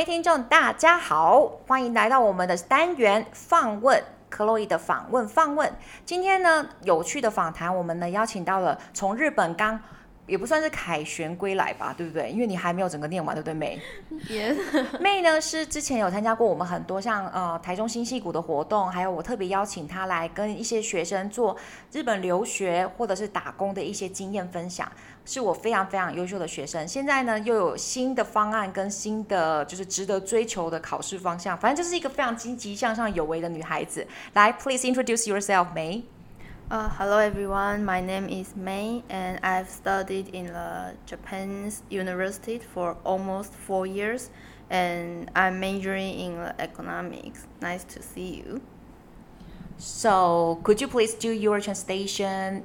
位听众，大家好，欢迎来到我们的单元访问克洛伊的访问访问。今天呢，有趣的访谈，我们呢邀请到了从日本刚。也不算是凯旋归来吧，对不对？因为你还没有整个念完，对不对，May？May 呢是之前有参加过我们很多像呃台中新戏谷的活动，还有我特别邀请她来跟一些学生做日本留学或者是打工的一些经验分享，是我非常非常优秀的学生。现在呢又有新的方案跟新的就是值得追求的考试方向，反正就是一个非常积极向上有为的女孩子。来，Please introduce yourself，May。Uh, hello everyone, my name is May and I've studied in the Japanese university for almost four years and I'm majoring in economics. Nice to see you. So, could you please do your translation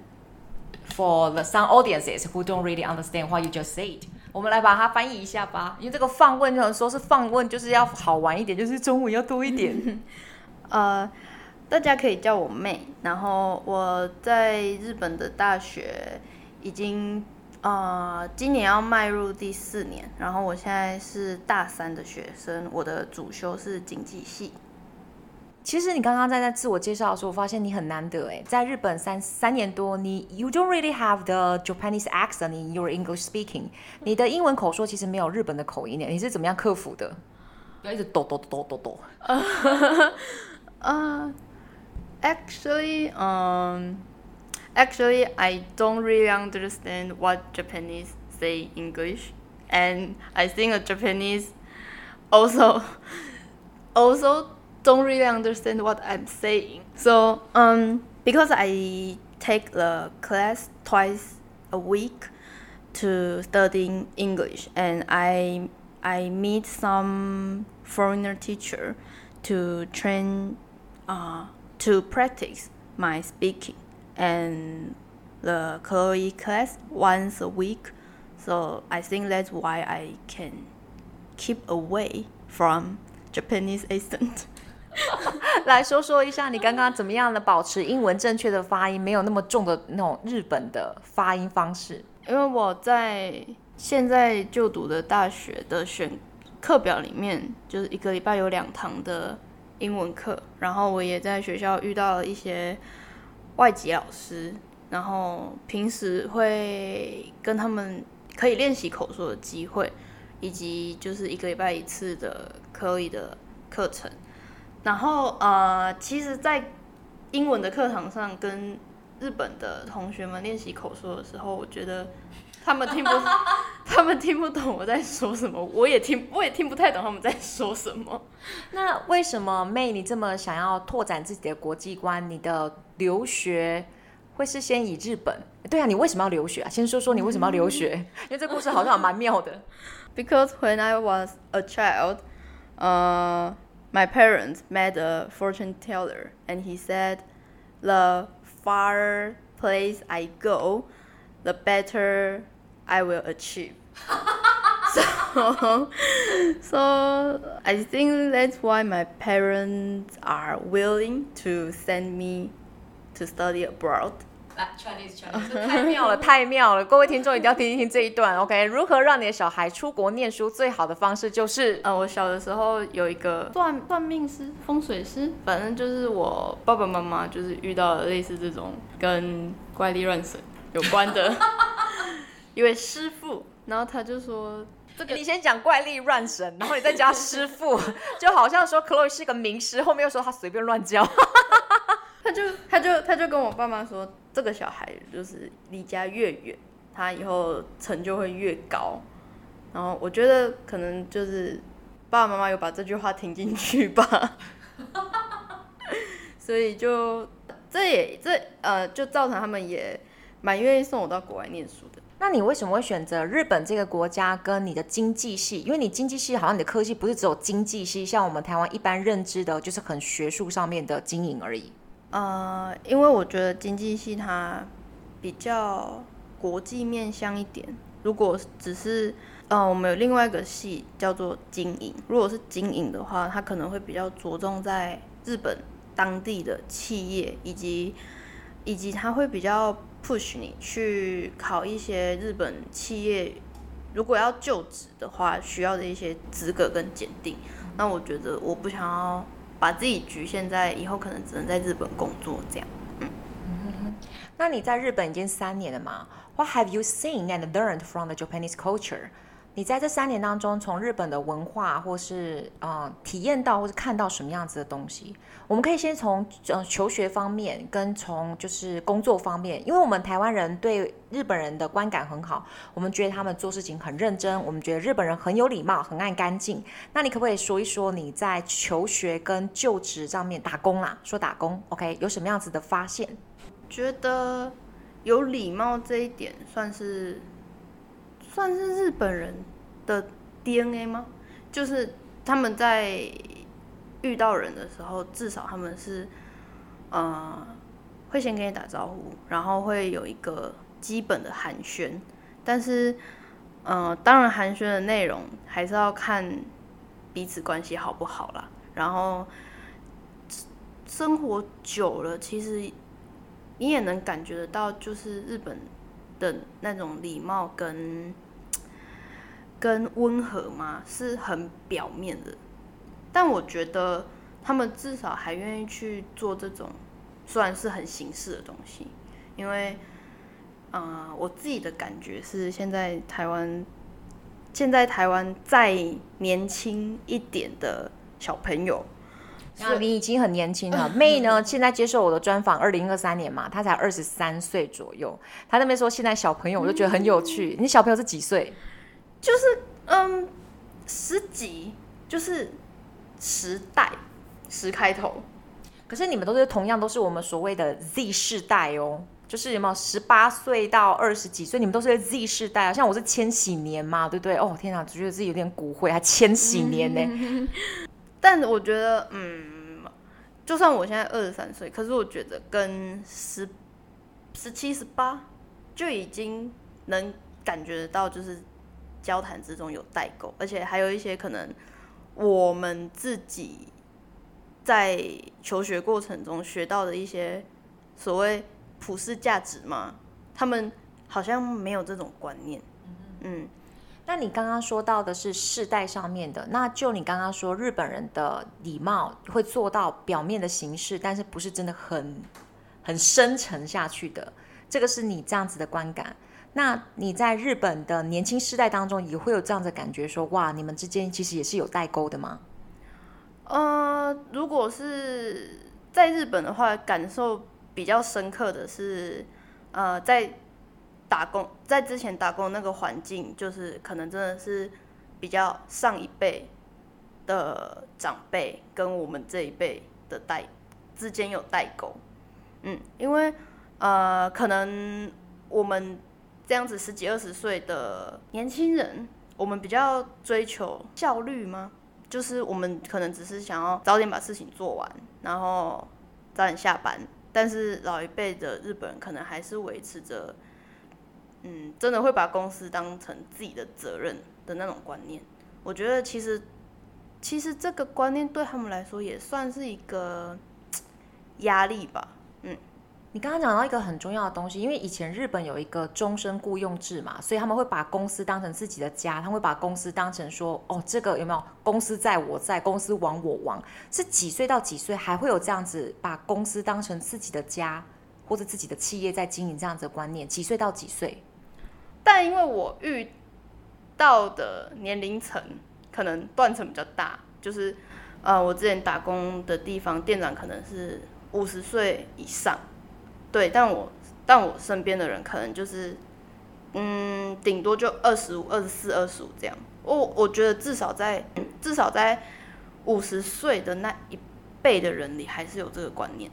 for the some audiences who don't really understand what you just said? 我们来把它翻译一下吧，因为这个放问，就是说是放问，就是要好玩一点，就是中文要多一点。呃。 uh, 大家可以叫我妹，然后我在日本的大学已经呃今年要迈入第四年，然后我现在是大三的学生，我的主修是经济系。其实你刚刚在在自我介绍的时候，我发现你很难得哎，在日本三三年多，你 you don't really have the Japanese accent in your English speaking，你的英文口说其实没有日本的口音呢，你是怎么样克服的？要一直抖抖抖抖抖。啊。Actually, um, actually, I don't really understand what Japanese say English, and I think a Japanese also also don't really understand what I'm saying. So, um, because I take the class twice a week to studying English, and I I meet some foreigner teacher to train. Uh, to practice my speaking and the Chloe class once a week. So I think that's why I can keep away from Japanese accent. 来说说一下，你刚刚怎么样的保持英文正确的发音，没有那么重的那种日本的发音方式？因为我在现在就读的大学的选课表里面，就是一个礼拜有两堂的。英文课，然后我也在学校遇到了一些外籍老师，然后平时会跟他们可以练习口说的机会，以及就是一个礼拜一次的口语的课程。然后呃，其实，在英文的课堂上跟日本的同学们练习口说的时候，我觉得。他们听不，他们听不懂我在说什么，我也听，我也听不太懂他们在说什么。那为什么 May 你这么想要拓展自己的国际观？你的留学会是先以日本？对啊，你为什么要留学啊？先说说你为什么要留学，因为这故事好像蛮妙的。Because when I was a child, uh, my parents met a fortune teller, and he said, "The far place I go, the better." I will achieve. so, so I think that's why my parents are willing to send me to study abroad. Chinese, Chinese. 太妙了，太妙了！各位听众一定要听一听这一段，OK？如何让你的小孩出国念书？最好的方式就是，呃，我小的时候有一个算算命师、风水师，反正就是我爸爸妈妈就是遇到了类似这种跟怪力乱神有关的。一位师傅，然后他就说：“这个你先讲怪力乱神，然后你再加师傅，就好像说 Chloe 是个名师，后面又说他随便乱教。”他就他就他就跟我爸妈说：“这个小孩就是离家越远，他以后成就会越高。”然后我觉得可能就是爸爸妈妈有把这句话听进去吧，所以就这也这呃就造成他们也蛮愿意送我到国外念书的。那你为什么会选择日本这个国家跟你的经济系？因为你经济系好像你的科系不是只有经济系，像我们台湾一般认知的，就是很学术上面的经营而已。呃，因为我觉得经济系它比较国际面向一点。如果只是呃，我们有另外一个系叫做经营，如果是经营的话，它可能会比较着重在日本当地的企业以及以及它会比较。Push 你去考一些日本企业如果要就职的话，需要的一些资格跟检定。那我觉得我不想要把自己局限在以后可能只能在日本工作这样。嗯，那你在日本已经三年了嘛？What have you seen and learned from the Japanese culture？你在这三年当中，从日本的文化，或是呃体验到，或是看到什么样子的东西？我们可以先从呃求学方面，跟从就是工作方面，因为我们台湾人对日本人的观感很好，我们觉得他们做事情很认真，我们觉得日本人很有礼貌，很爱干净。那你可不可以说一说你在求学跟就职上面打工啦？说打工，OK，有什么样子的发现？觉得有礼貌这一点算是。算是日本人的 DNA 吗？就是他们在遇到人的时候，至少他们是呃会先跟你打招呼，然后会有一个基本的寒暄。但是呃，当然寒暄的内容还是要看彼此关系好不好啦。然后生活久了，其实你也能感觉得到，就是日本的那种礼貌跟。跟温和吗？是很表面的，但我觉得他们至少还愿意去做这种，虽然是很形式的东西。因为，啊、呃，我自己的感觉是，现在台湾，现在台湾再年轻一点的小朋友，那你已经很年轻了。May 呢，现在接受我的专访，二零二三年嘛，她才二十三岁左右。她那边说现在小朋友，我就觉得很有趣。嗯、你小朋友是几岁？就是嗯，十几，就是十代，十开头。可是你们都是同样都是我们所谓的 Z 世代哦，就是有没有十八岁到二十几岁，你们都是 Z 世代啊。像我是千禧年嘛，对不对？哦，天哪，只觉得自己有点骨灰，还千禧年呢。嗯、但我觉得，嗯，就算我现在二十三岁，可是我觉得跟十十七、十八就已经能感觉得到，就是。交谈之中有代沟，而且还有一些可能我们自己在求学过程中学到的一些所谓普世价值嘛，他们好像没有这种观念。嗯，那你刚刚说到的是世代上面的，那就你刚刚说日本人的礼貌会做到表面的形式，但是不是真的很很深沉下去的，这个是你这样子的观感。那你在日本的年轻世代当中也会有这样的感觉说，哇，你们之间其实也是有代沟的吗？呃，如果是在日本的话，感受比较深刻的是，呃，在打工，在之前打工那个环境，就是可能真的是比较上一辈的长辈跟我们这一辈的代之间有代沟。嗯，因为呃，可能我们。这样子十几二十岁的年轻人，我们比较追求效率吗？就是我们可能只是想要早点把事情做完，然后早点下班。但是老一辈的日本人可能还是维持着，嗯，真的会把公司当成自己的责任的那种观念。我觉得其实，其实这个观念对他们来说也算是一个压力吧。嗯你刚刚讲到一个很重要的东西，因为以前日本有一个终身雇佣制嘛，所以他们会把公司当成自己的家，他们会把公司当成说，哦，这个有没有公司在我在，公司亡我亡，是几岁到几岁还会有这样子把公司当成自己的家或者自己的企业在经营这样子的观念？几岁到几岁？但因为我遇到的年龄层可能断层比较大，就是呃，我之前打工的地方店长可能是五十岁以上。对，但我但我身边的人可能就是，嗯，顶多就二十五、二十四、二十五这样。我我觉得至少在至少在五十岁的那一辈的人里，还是有这个观念。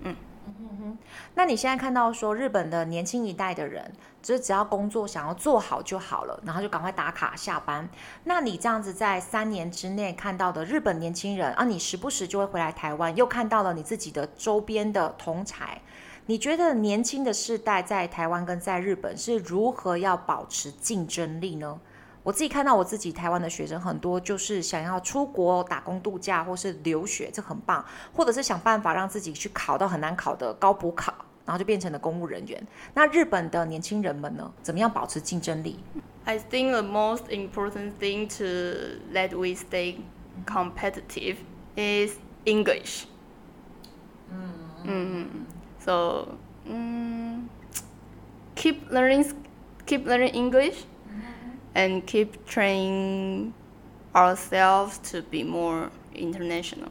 嗯嗯哼，那你现在看到说日本的年轻一代的人，就是只要工作想要做好就好了，然后就赶快打卡下班。那你这样子在三年之内看到的日本年轻人啊，你时不时就会回来台湾，又看到了你自己的周边的同侪。你觉得年轻的世代在台湾跟在日本是如何要保持竞争力呢？我自己看到我自己台湾的学生很多，就是想要出国打工度假或是留学，这很棒，或者是想办法让自己去考到很难考的高补考，然后就变成了公务人员。那日本的年轻人们呢，怎么样保持竞争力？I think the most important thing to let we stay competitive is English. 嗯嗯，So mm, 嗯，keep learning, keep learning English, and keep training ourselves to be more international.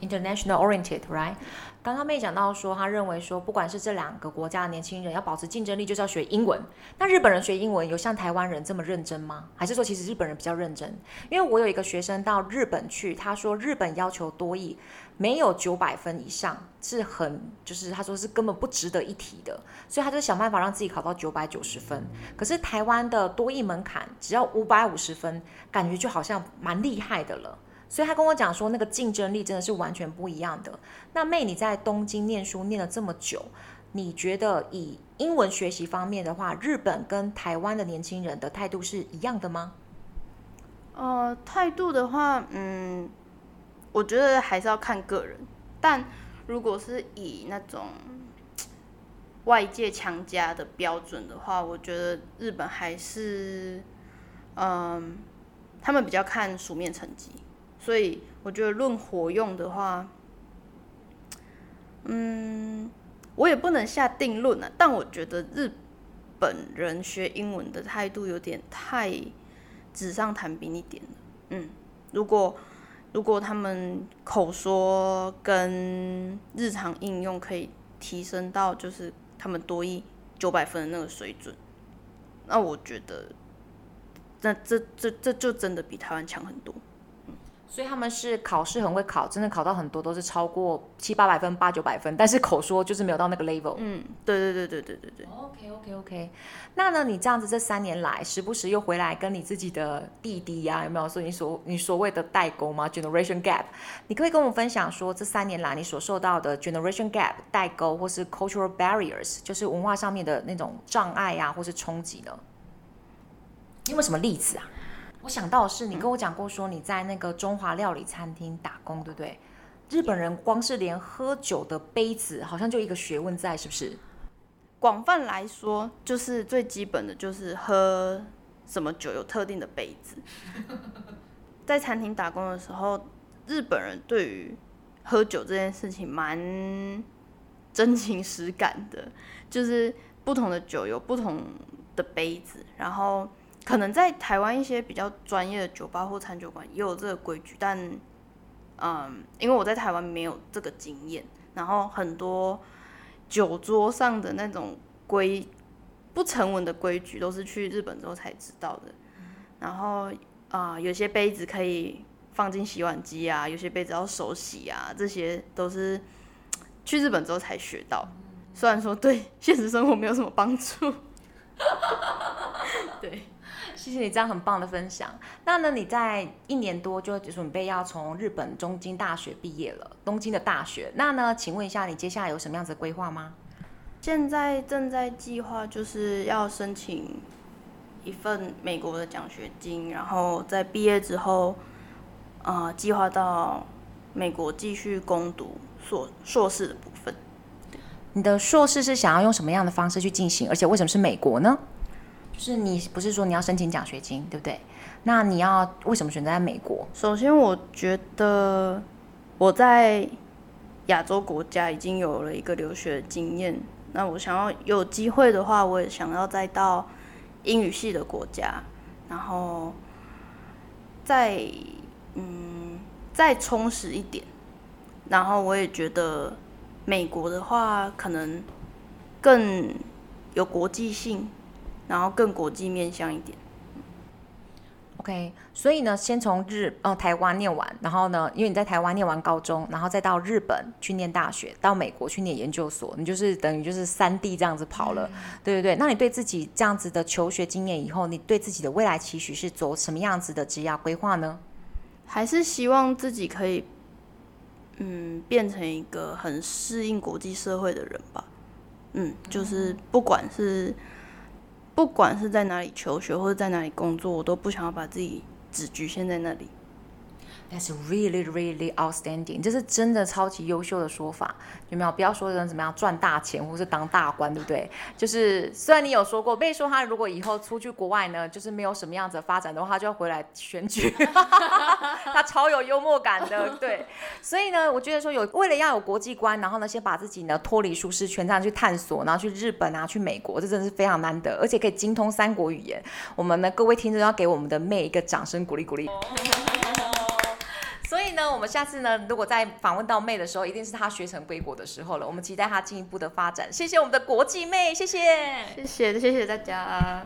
International oriented, right? 刚刚妹讲到说，他认为说，不管是这两个国家的年轻人要保持竞争力，就是要学英文。那日本人学英文有像台湾人这么认真吗？还是说其实日本人比较认真？因为我有一个学生到日本去，他说日本要求多益没有九百分以上是很，就是他说是根本不值得一提的，所以他就想办法让自己考到九百九十分。可是台湾的多益门槛只要五百五十分，感觉就好像蛮厉害的了。所以他跟我讲说，那个竞争力真的是完全不一样的。那妹，你在东京念书念了这么久，你觉得以英文学习方面的话，日本跟台湾的年轻人的态度是一样的吗？呃，态度的话，嗯，我觉得还是要看个人。但如果是以那种外界强加的标准的话，我觉得日本还是，嗯，他们比较看书面成绩。所以我觉得论活用的话，嗯，我也不能下定论啊。但我觉得日本人学英文的态度有点太纸上谈兵一点。嗯，如果如果他们口说跟日常应用可以提升到就是他们多一九百分的那个水准，那我觉得那这这这就真的比台湾强很多。所以他们是考试很会考，真的考到很多都是超过七八百分、八九百分，但是口说就是没有到那个 level。嗯，对对对对对对对。OK OK OK。那呢，你这样子这三年来，时不时又回来跟你自己的弟弟呀、啊，有没有说你所你所谓的代沟吗？Generation gap，你可以跟我们分享说，这三年来你所受到的 generation gap 代沟，或是 cultural barriers，就是文化上面的那种障碍呀、啊，或是冲击呢？你有没有什么例子啊？我想到的是，你跟我讲过说你在那个中华料理餐厅打工，对不对？日本人光是连喝酒的杯子，好像就一个学问在，是不是？广泛来说，就是最基本的就是喝什么酒有特定的杯子。在餐厅打工的时候，日本人对于喝酒这件事情蛮真情实感的，就是不同的酒有不同的杯子，然后。可能在台湾一些比较专业的酒吧或餐酒馆也有这个规矩，但，嗯，因为我在台湾没有这个经验，然后很多酒桌上的那种规不成文的规矩都是去日本之后才知道的。然后啊、呃，有些杯子可以放进洗碗机啊，有些杯子要手洗啊，这些都是去日本之后才学到。虽然说对现实生活没有什么帮助，对。谢谢你这样很棒的分享。那呢，你在一年多就准备要从日本东京大学毕业了，东京的大学。那呢，请问一下，你接下来有什么样子的规划吗？现在正在计划，就是要申请一份美国的奖学金，然后在毕业之后，呃，计划到美国继续攻读硕硕士的部分。你的硕士是想要用什么样的方式去进行？而且为什么是美国呢？就是你不是说你要申请奖学金，对不对？那你要为什么选择在美国？首先，我觉得我在亚洲国家已经有了一个留学经验。那我想要有机会的话，我也想要再到英语系的国家，然后再嗯再充实一点。然后我也觉得美国的话，可能更有国际性。然后更国际面向一点，OK。所以呢，先从日呃台湾念完，然后呢，因为你在台湾念完高中，然后再到日本去念大学，到美国去念研究所，你就是等于就是三地这样子跑了，嗯、对对对。那你对自己这样子的求学经验以后，你对自己的未来期许是走什么样子的职业规划呢？还是希望自己可以，嗯，变成一个很适应国际社会的人吧。嗯，就是不管是。不管是在哪里求学或者在哪里工作，我都不想要把自己只局限在那里。That's really, really outstanding。这是真的超级优秀的说法，有没有？不要说人怎么样赚大钱，或是当大官，对不对？就是虽然你有说过，被说他如果以后出去国外呢，就是没有什么样子的发展的话，他就要回来选举。他超有幽默感的，对。所以呢，我觉得说有为了要有国际观，然后呢，先把自己呢脱离舒适圈，这样去探索，然后去日本啊，去美国，这真的是非常难得，而且可以精通三国语言。我们呢，各位听众要给我们的妹一个掌声鼓励鼓励。那，我们下次呢，如果再访问到妹的时候，一定是她学成归国的时候了。我们期待她进一步的发展。谢谢我们的国际妹，谢谢，谢谢，谢谢大家。